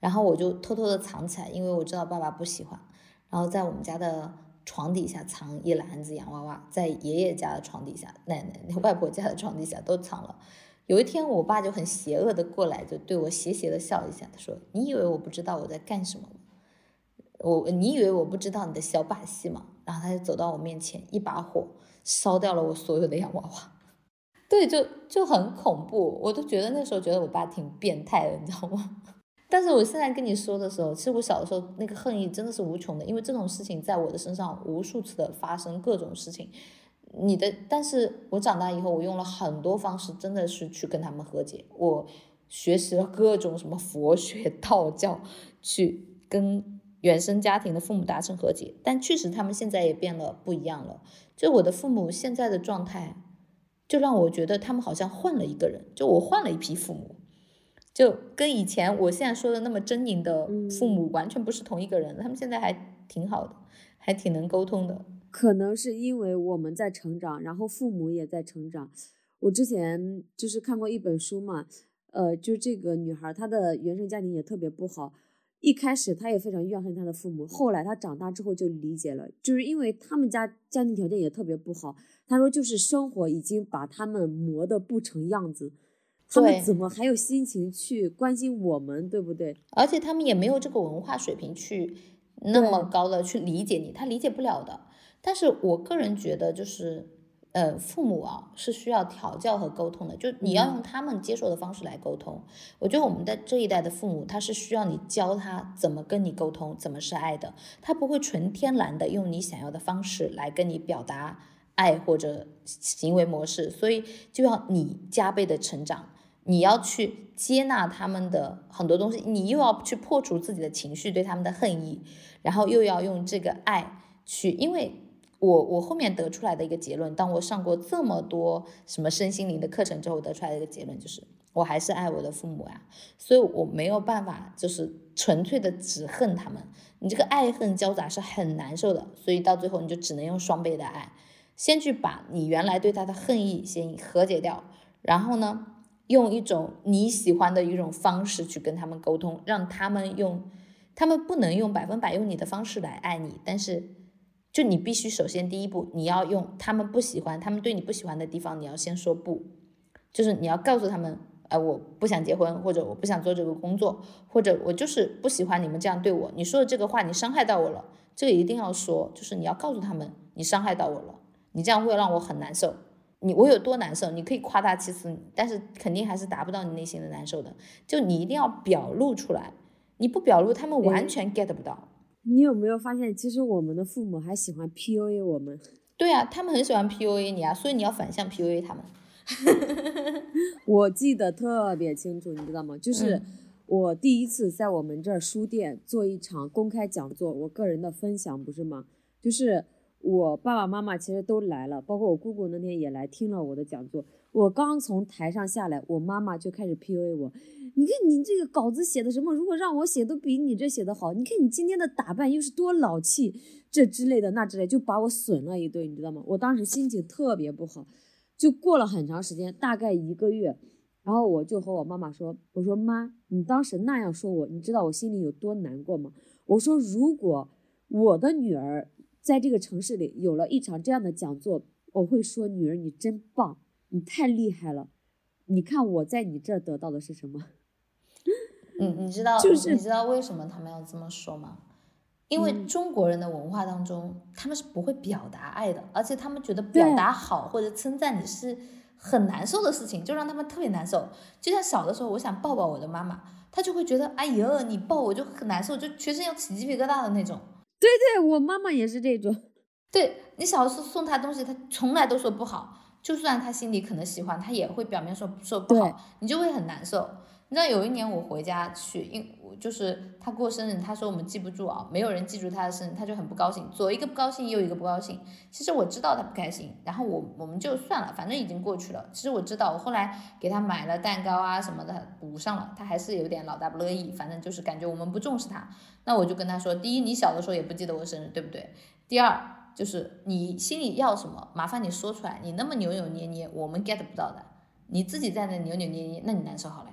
然后我就偷偷的藏起来，因为我知道爸爸不喜欢。然后在我们家的床底下藏一篮子洋娃娃，在爷爷家的床底下、奶奶、外婆家的床底下都藏了。有一天，我爸就很邪恶的过来，就对我邪邪的笑一下，他说：“你以为我不知道我在干什么吗？我你以为我不知道你的小把戏吗？”然后他就走到我面前，一把火烧掉了我所有的洋娃娃。对，就就很恐怖，我都觉得那时候觉得我爸挺变态的，你知道吗？但是我现在跟你说的时候，其实我小的时候那个恨意真的是无穷的，因为这种事情在我的身上无数次的发生，各种事情。你的，但是我长大以后，我用了很多方式，真的是去跟他们和解。我学习了各种什么佛学、道教，去跟原生家庭的父母达成和解。但确实，他们现在也变了，不一样了。就我的父母现在的状态。就让我觉得他们好像换了一个人，就我换了一批父母，就跟以前我现在说的那么狰狞的父母完全不是同一个人。他们现在还挺好的，还挺能沟通的。可能是因为我们在成长，然后父母也在成长。我之前就是看过一本书嘛，呃，就这个女孩她的原生家庭也特别不好。一开始她也非常怨恨她的父母，后来她长大之后就理解了，就是因为他们家家庭条件也特别不好。她说，就是生活已经把他们磨得不成样子，他们怎么还有心情去关心我们，对不对？而且他们也没有这个文化水平去那么高的去理解你，他理解不了的。但是我个人觉得，就是。呃，父母啊是需要调教和沟通的，就你要用他们接受的方式来沟通。我觉得我们的这一代的父母，他是需要你教他怎么跟你沟通，怎么是爱的，他不会纯天然的用你想要的方式来跟你表达爱或者行为模式，所以就要你加倍的成长，你要去接纳他们的很多东西，你又要去破除自己的情绪对他们的恨意，然后又要用这个爱去，因为。我我后面得出来的一个结论，当我上过这么多什么身心灵的课程之后，得出来的一个结论就是，我还是爱我的父母呀，所以我没有办法就是纯粹的只恨他们，你这个爱恨交杂是很难受的，所以到最后你就只能用双倍的爱，先去把你原来对他的恨意先和解掉，然后呢，用一种你喜欢的一种方式去跟他们沟通，让他们用，他们不能用百分百用你的方式来爱你，但是。就你必须首先第一步，你要用他们不喜欢、他们对你不喜欢的地方，你要先说不，就是你要告诉他们，呃，我不想结婚，或者我不想做这个工作，或者我就是不喜欢你们这样对我。你说的这个话，你伤害到我了，这个一定要说，就是你要告诉他们，你伤害到我了，你这样会让我很难受。你我有多难受，你可以夸大其词，但是肯定还是达不到你内心的难受的。就你一定要表露出来，你不表露，他们完全 get 不到。你有没有发现，其实我们的父母还喜欢 PUA 我们？对啊，他们很喜欢 PUA 你啊，所以你要反向 PUA 他们。我记得特别清楚，你知道吗？就是我第一次在我们这儿书店做一场公开讲座，我个人的分享，不是吗？就是我爸爸妈妈其实都来了，包括我姑姑那天也来听了我的讲座。我刚从台上下来，我妈妈就开始 PUA 我。你看你这个稿子写的什么？如果让我写，都比你这写的好。你看你今天的打扮又是多老气，这之类的那之类，就把我损了一顿，你知道吗？我当时心情特别不好，就过了很长时间，大概一个月，然后我就和我妈妈说：“我说妈，你当时那样说我，你知道我心里有多难过吗？我说如果我的女儿在这个城市里有了一场这样的讲座，我会说女儿你真棒，你太厉害了。你看我在你这儿得到的是什么？” 你你知道就是你知道为什么他们要这么说吗？因为中国人的文化当中，他们是不会表达爱的，而且他们觉得表达好或者称赞你是很难受的事情，就让他们特别难受。就像小的时候，我想抱抱我的妈妈，她就会觉得哎呦，你抱我就很难受，就全身要起鸡皮疙瘩的那种。对对，我妈妈也是这种。对你小时候送她东西，她从来都说不好，就算她心里可能喜欢，她也会表面说说不好，你就会很难受。你知道有一年我回家去，因就是他过生日，他说我们记不住啊，没有人记住他的生日，他就很不高兴，左一个不高兴，右一个不高兴。其实我知道他不开心，然后我我们就算了，反正已经过去了。其实我知道，我后来给他买了蛋糕啊什么的补上了，他还是有点老大不乐意，反正就是感觉我们不重视他。那我就跟他说，第一，你小的时候也不记得我生日，对不对？第二，就是你心里要什么，麻烦你说出来，你那么扭扭捏捏，我们 get 不到的，你自己在那扭扭捏捏，那你难受好了。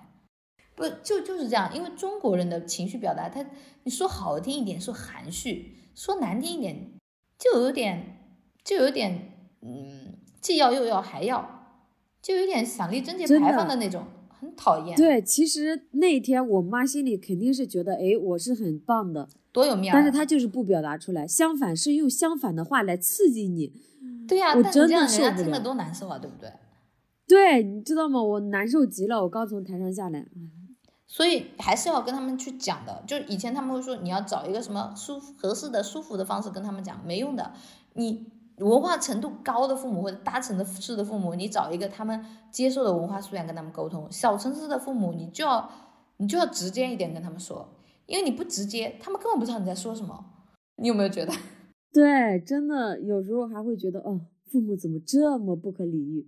不就就是这样，因为中国人的情绪表达，他你说好听一点说含蓄，说难听一点就有点就有点嗯，既要又要还要，就有点想立贞节牌坊的那种，很讨厌。对，其实那一天我妈心里肯定是觉得，哎，我是很棒的，多有面儿。但是她就是不表达出来，相反是用相反的话来刺激你。对呀，我真的人受不了。家听了多难受啊，对不对？对，你知道吗？我难受极了，我刚从台上下来。所以还是要跟他们去讲的，就以前他们会说你要找一个什么舒服、合适的、舒服的方式跟他们讲，没用的。你文化程度高的父母或者大城市的父母，你找一个他们接受的文化素养跟他们沟通。小城市的父母，你就要你就要直接一点跟他们说，因为你不直接，他们根本不知道你在说什么。你有没有觉得？对，真的有时候还会觉得，哦，父母怎么这么不可理喻？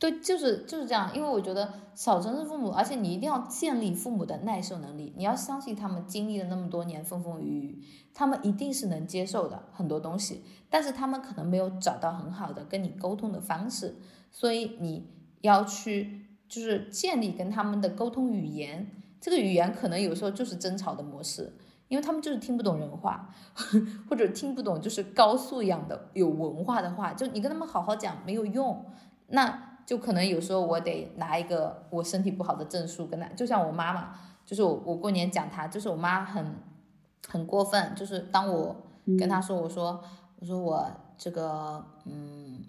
对，就是就是这样，因为我觉得小城市父母，而且你一定要建立父母的耐受能力，你要相信他们经历了那么多年风风雨雨，他们一定是能接受的很多东西，但是他们可能没有找到很好的跟你沟通的方式，所以你要去就是建立跟他们的沟通语言，这个语言可能有时候就是争吵的模式，因为他们就是听不懂人话，或者听不懂就是高素养的有文化的话，就你跟他们好好讲没有用，那。就可能有时候我得拿一个我身体不好的证书跟他，就像我妈妈，就是我我过年讲她，就是我妈很很过分，就是当我跟她说，我说我说我这个嗯，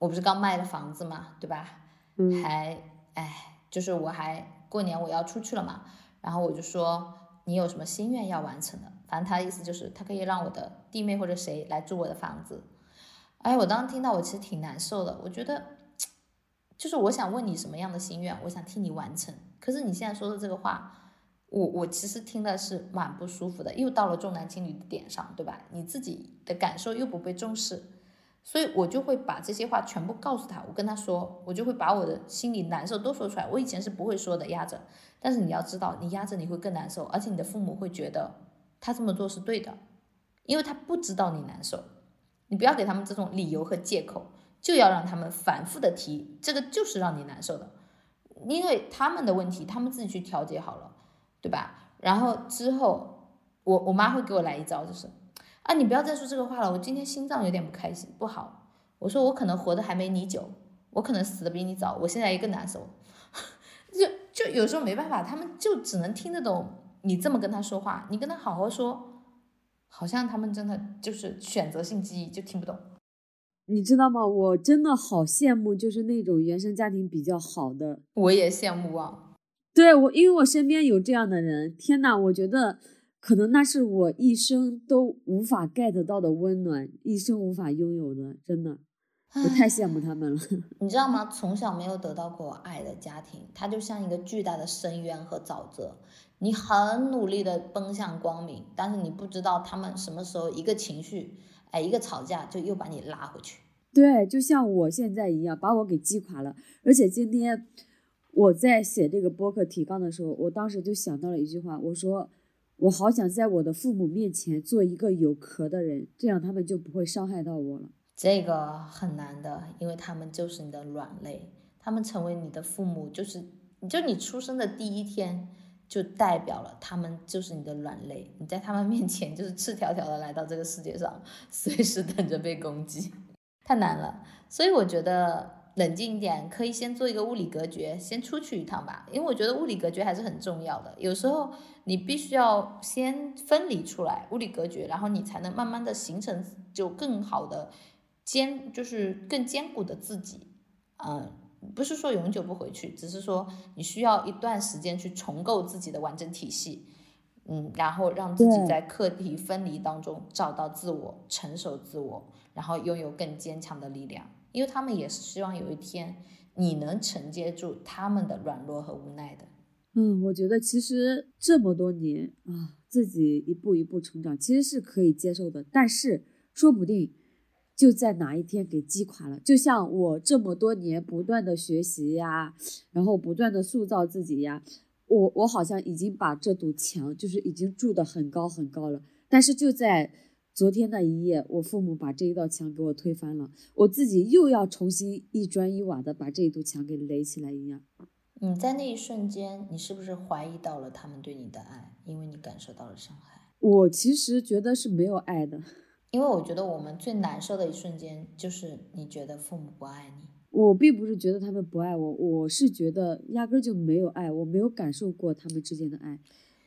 我不是刚卖了房子嘛，对吧？嗯，还哎，就是我还过年我要出去了嘛，然后我就说你有什么心愿要完成的？反正她的意思就是她可以让我的弟妹或者谁来住我的房子。哎，我当时听到我其实挺难受的，我觉得。就是我想问你什么样的心愿，我想替你完成。可是你现在说的这个话，我我其实听的是蛮不舒服的，又到了重男轻女的点上，对吧？你自己的感受又不被重视，所以我就会把这些话全部告诉他。我跟他说，我就会把我的心里难受都说出来。我以前是不会说的，压着。但是你要知道，你压着你会更难受，而且你的父母会觉得他这么做是对的，因为他不知道你难受。你不要给他们这种理由和借口。就要让他们反复的提，这个就是让你难受的，因为他们的问题，他们自己去调节好了，对吧？然后之后，我我妈会给我来一招，就是啊，你不要再说这个话了，我今天心脏有点不开心，不好。我说我可能活的还没你久，我可能死的比你早，我现在也更难受。就就有时候没办法，他们就只能听得懂你这么跟他说话，你跟他好好说，好像他们真的就是选择性记忆就听不懂。你知道吗？我真的好羡慕，就是那种原生家庭比较好的。我也羡慕啊。对我，因为我身边有这样的人。天呐，我觉得可能那是我一生都无法 get 到的温暖，一生无法拥有的。真的，我太羡慕他们了。你知道吗？从小没有得到过爱的家庭，它就像一个巨大的深渊和沼泽。你很努力的奔向光明，但是你不知道他们什么时候一个情绪。哎，一个吵架就又把你拉回去，对，就像我现在一样，把我给击垮了。而且今天我在写这个播客提纲的时候，我当时就想到了一句话，我说我好想在我的父母面前做一个有壳的人，这样他们就不会伤害到我了。这个很难的，因为他们就是你的软肋，他们成为你的父母，就是就你出生的第一天。就代表了他们就是你的软肋，你在他们面前就是赤条条的来到这个世界上，随时等着被攻击，太难了。所以我觉得冷静一点，可以先做一个物理隔绝，先出去一趟吧。因为我觉得物理隔绝还是很重要的。有时候你必须要先分离出来，物理隔绝，然后你才能慢慢的形成就更好的坚，就是更坚固的自己，嗯。不是说永久不回去，只是说你需要一段时间去重构自己的完整体系，嗯，然后让自己在课题分离当中找到自我，成熟自我，然后拥有更坚强的力量。因为他们也是希望有一天你能承接住他们的软弱和无奈的。嗯，我觉得其实这么多年啊，自己一步一步成长，其实是可以接受的，但是说不定。就在哪一天给击垮了，就像我这么多年不断的学习呀，然后不断的塑造自己呀，我我好像已经把这堵墙就是已经筑得很高很高了，但是就在昨天那一夜，我父母把这一道墙给我推翻了，我自己又要重新一砖一瓦的把这一堵墙给垒起来一样。你在那一瞬间，你是不是怀疑到了他们对你的爱？因为你感受到了伤害。我其实觉得是没有爱的，因为我觉得我们最难受的一瞬间，就是你觉得父母不爱你。我并不是觉得他们不爱我，我是觉得压根就没有爱，我没有感受过他们之间的爱。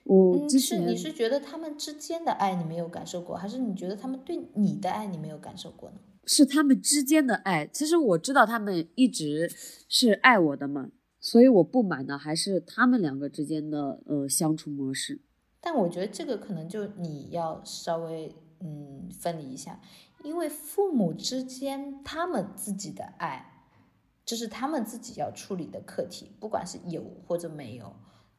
我之前你是觉得他们之间的爱你没有感受过，还是你觉得他们对你的爱你没有感受过呢？是他们之间的爱。其实我知道他们一直是爱我的嘛，所以我不满的还是他们两个之间的呃相处模式。但我觉得这个可能就你要稍微嗯分离一下，因为父母之间他们自己的爱，这是他们自己要处理的课题，不管是有或者没有。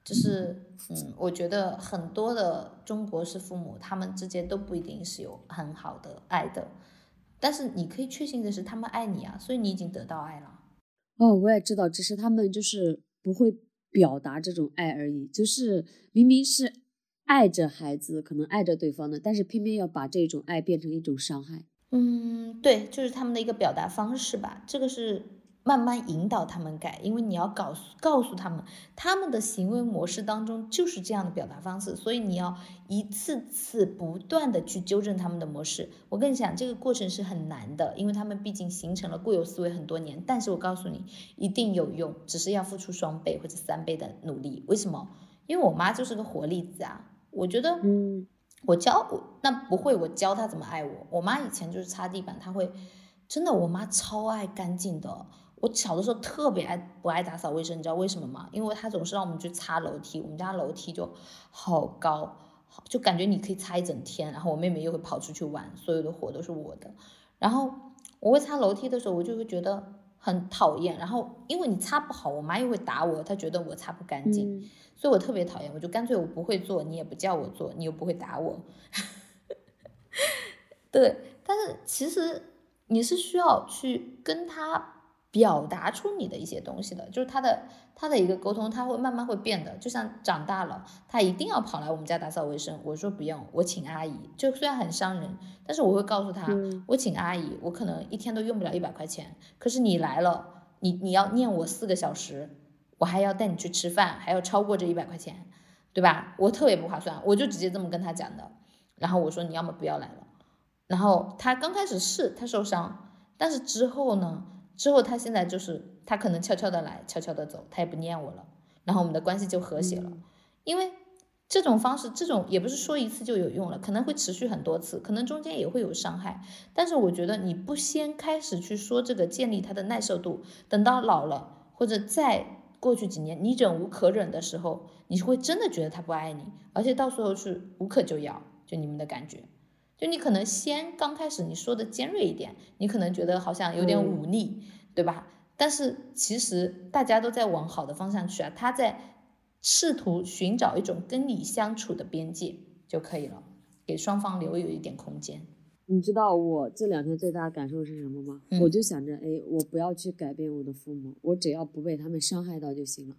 就是，嗯，我觉得很多的中国式父母，他们之间都不一定是有很好的爱的，但是你可以确信的是，他们爱你啊，所以你已经得到爱了。哦，我也知道，只是他们就是不会表达这种爱而已，就是明明是爱着孩子，可能爱着对方的，但是偏偏要把这种爱变成一种伤害。嗯，对，就是他们的一个表达方式吧，这个是。慢慢引导他们改，因为你要告诉告诉他们，他们的行为模式当中就是这样的表达方式，所以你要一次次不断的去纠正他们的模式。我跟你讲，这个过程是很难的，因为他们毕竟形成了固有思维很多年。但是我告诉你，一定有用，只是要付出双倍或者三倍的努力。为什么？因为我妈就是个活例子啊。我觉得，嗯，我教我那不会，我教他怎么爱我。我妈以前就是擦地板，她会真的，我妈超爱干净的。我小的时候特别爱不爱打扫卫生，你知道为什么吗？因为她总是让我们去擦楼梯，我们家楼梯就好高，就感觉你可以擦一整天。然后我妹妹又会跑出去玩，所有的活都是我的。然后我会擦楼梯的时候，我就会觉得很讨厌。然后因为你擦不好，我妈又会打我，她觉得我擦不干净，所以我特别讨厌。我就干脆我不会做，你也不叫我做，你又不会打我。对，但是其实你是需要去跟他。表达出你的一些东西的，就是他的他的一个沟通，他会慢慢会变的。就像长大了，他一定要跑来我们家打扫卫生，我说不用，我请阿姨。就虽然很伤人，但是我会告诉他，我请阿姨，我可能一天都用不了一百块钱。可是你来了，你你要念我四个小时，我还要带你去吃饭，还要超过这一百块钱，对吧？我特别不划算，我就直接这么跟他讲的。然后我说你要么不要来了。然后他刚开始是他受伤，但是之后呢？之后，他现在就是他可能悄悄的来，悄悄的走，他也不念我了，然后我们的关系就和谐了。因为这种方式，这种也不是说一次就有用了，可能会持续很多次，可能中间也会有伤害。但是我觉得你不先开始去说这个，建立他的耐受度，等到老了或者再过去几年，你忍无可忍的时候，你会真的觉得他不爱你，而且到时候是无可救药，就你们的感觉。就你可能先刚开始你说的尖锐一点，你可能觉得好像有点忤逆，对吧？但是其实大家都在往好的方向去啊，他在试图寻找一种跟你相处的边界就可以了，给双方留有一点空间。你知道我这两天最大的感受是什么吗？我就想着，哎，我不要去改变我的父母，我只要不被他们伤害到就行了。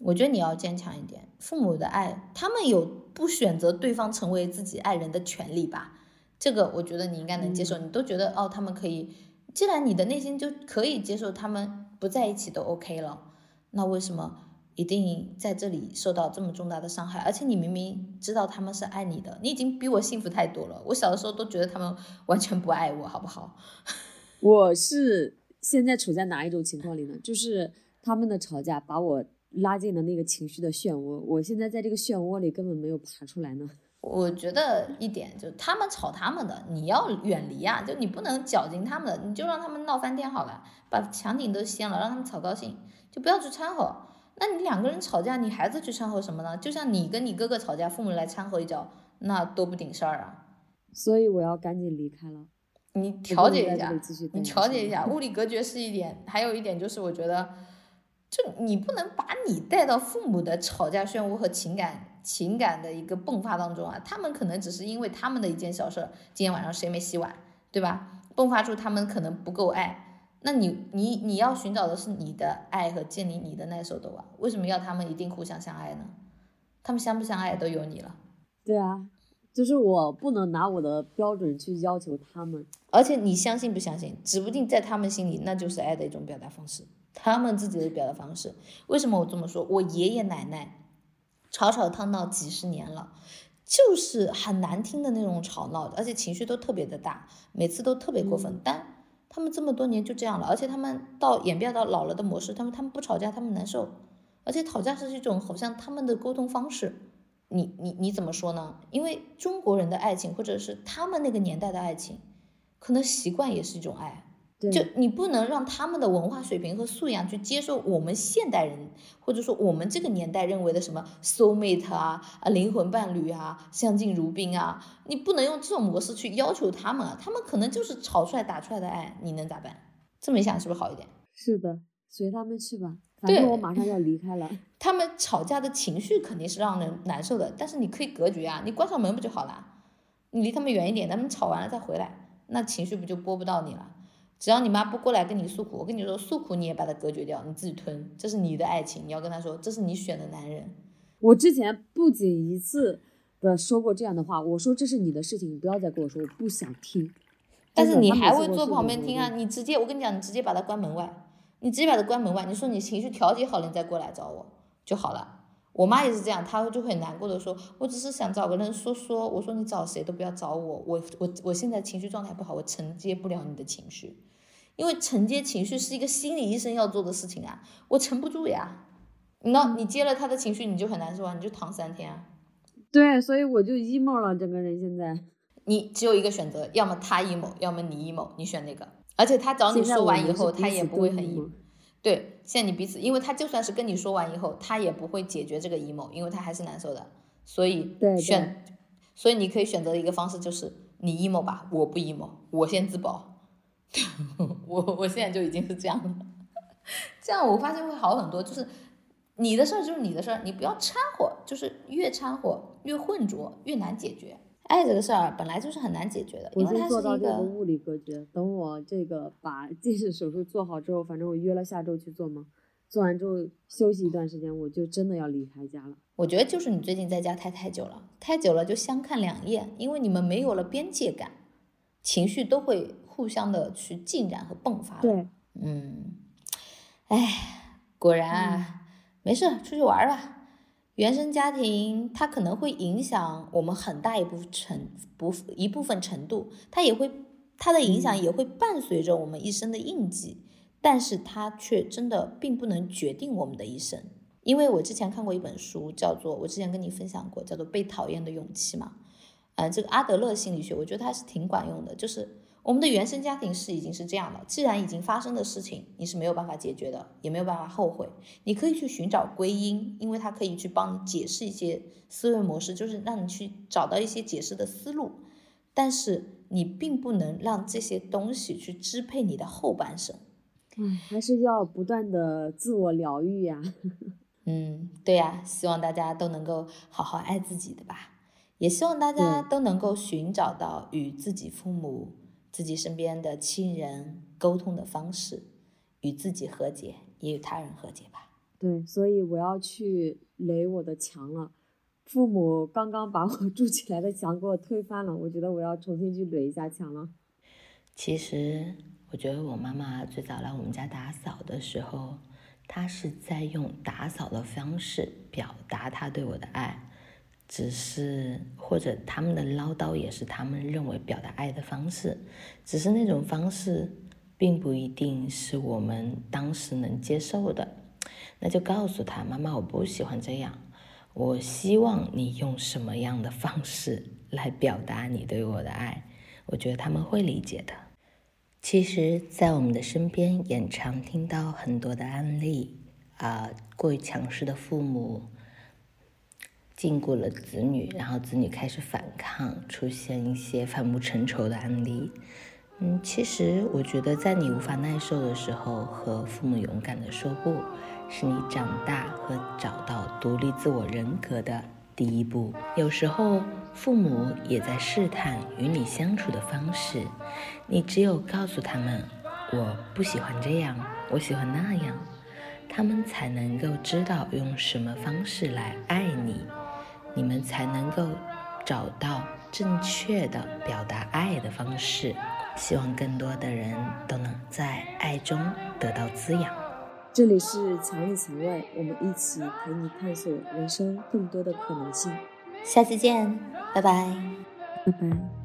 我觉得你要坚强一点，父母的爱，他们有不选择对方成为自己爱人的权利吧？这个我觉得你应该能接受，你都觉得哦，他们可以，既然你的内心就可以接受他们不在一起都 OK 了，那为什么一定在这里受到这么重大的伤害？而且你明明知道他们是爱你的，你已经比我幸福太多了。我小的时候都觉得他们完全不爱我，好不好？我是现在处在哪一种情况里呢？就是他们的吵架把我拉进了那个情绪的漩涡，我现在在这个漩涡里根本没有爬出来呢。我觉得一点就他们吵他们的，你要远离啊！就你不能搅进他们的，你就让他们闹翻天好了，把墙顶都掀了，让他们吵高兴，就不要去掺和。那你两个人吵架，你孩子去掺和什么呢？就像你跟你哥哥吵架，父母来掺和一脚，那多不顶事儿啊！所以我要赶紧离开了。你调节一下，你调节一下，物理隔绝是一点，还有一点就是我觉得，就你不能把你带到父母的吵架漩涡和情感。情感的一个迸发当中啊，他们可能只是因为他们的一件小事，今天晚上谁没洗碗，对吧？迸发出他们可能不够爱。那你你你要寻找的是你的爱和建立你的耐受度啊？为什么要他们一定互相相爱呢？他们相不相爱都有你了。对啊，就是我不能拿我的标准去要求他们。而且你相信不相信，指不定在他们心里那就是爱的一种表达方式。他们自己的表达方式。为什么我这么说？我爷爷奶奶吵吵闹闹几十年了，就是很难听的那种吵闹，而且情绪都特别的大，每次都特别过分。但他们这么多年就这样了，而且他们到演变到老了的模式，他们他们不吵架，他们难受，而且吵架是一种好像他们的沟通方式。你你你怎么说呢？因为中国人的爱情，或者是他们那个年代的爱情，可能习惯也是一种爱。就你不能让他们的文化水平和素养去接受我们现代人，或者说我们这个年代认为的什么 soul mate 啊啊灵魂伴侣啊相敬如宾啊，你不能用这种模式去要求他们啊，他们可能就是吵出来打出来的爱，你能咋办？这么一想是不是好一点？是的，随他们去吧。反正我马上要离开了。他们吵架的情绪肯定是让人难受的，但是你可以隔绝啊，你关上门不就好了？你离他们远一点，他们吵完了再回来，那情绪不就波不到你了？只要你妈不过来跟你诉苦，我跟你说诉苦你也把它隔绝掉，你自己吞，这是你的爱情，你要跟她说这是你选的男人。我之前不仅一次的说过这样的话，我说这是你的事情，你不要再跟我说，我不想听。但是你还会坐旁边听啊？你直接我跟你讲，你直接把他关门外。你直接把它关门外，你说你情绪调节好了，你再过来找我就好了。我妈也是这样，她就会难过的说：“我只是想找个人说说。”我说：“你找谁都不要找我，我我我现在情绪状态不好，我承接不了你的情绪，因为承接情绪是一个心理医生要做的事情啊，我撑不住呀。那你接了他的情绪，你就很难受啊，你就躺三天啊。对，所以我就 emo 了，整个人现在。你只有一个选择，要么他 emo，要么你 emo，你选哪个？而且他找你说完以后，他也不会很 emo。对，现在你彼此，因为他就算是跟你说完以后，他也不会解决这个 emo，因为他还是难受的，所以选，所以你可以选择的一个方式，就是你 emo 吧，我不 emo，我先自保。我我现在就已经是这样了，这样我发现会好很多，就是你的事儿就是你的事儿，你不要掺和，就是越掺和越混浊，越难解决。爱这个事儿本来就是很难解决的，我先做到一个物理隔绝。等我这个把 近视手术做好之后，反正我约了下周去做嘛。做完之后休息一段时间，我就真的要离开家了。我觉得就是你最近在家待太久了，太久了就相看两厌，因为你们没有了边界感，情绪都会互相的去进展和迸发。对，嗯，哎，果然啊，没事，出去玩吧。原生家庭它可能会影响我们很大一部分程不一部分程度，它也会它的影响也会伴随着我们一生的印记，但是它却真的并不能决定我们的一生。因为我之前看过一本书，叫做我之前跟你分享过，叫做《被讨厌的勇气》嘛，呃，这个阿德勒心理学，我觉得它是挺管用的，就是。我们的原生家庭是已经是这样的，既然已经发生的事情，你是没有办法解决的，也没有办法后悔。你可以去寻找归因，因为它可以去帮你解释一些思维模式，就是让你去找到一些解释的思路。但是你并不能让这些东西去支配你的后半生。嗯，还是要不断的自我疗愈呀。嗯，对呀，希望大家都能够好好爱自己的吧，也希望大家都能够寻找到与自己父母。自己身边的亲人沟通的方式，与自己和解，也与他人和解吧。对，所以我要去垒我的墙了。父母刚刚把我筑起来的墙给我推翻了，我觉得我要重新去垒一下墙了。其实，我觉得我妈妈最早来我们家打扫的时候，她是在用打扫的方式表达她对我的爱。只是或者他们的唠叨也是他们认为表达爱的方式，只是那种方式并不一定是我们当时能接受的。那就告诉他妈妈，我不喜欢这样，我希望你用什么样的方式来表达你对我的爱。我觉得他们会理解的。其实，在我们的身边也常听到很多的案例啊，过于强势的父母。禁锢了子女，然后子女开始反抗，出现一些反目成仇的案例。嗯，其实我觉得，在你无法耐受的时候，和父母勇敢的说不，是你长大和找到独立自我人格的第一步。有时候，父母也在试探与你相处的方式，你只有告诉他们，我不喜欢这样，我喜欢那样，他们才能够知道用什么方式来爱你。你们才能够找到正确的表达爱的方式。希望更多的人都能在爱中得到滋养。这里是墙里墙外，我们一起陪你探索人生更多的可能性。下期见，拜拜，拜拜。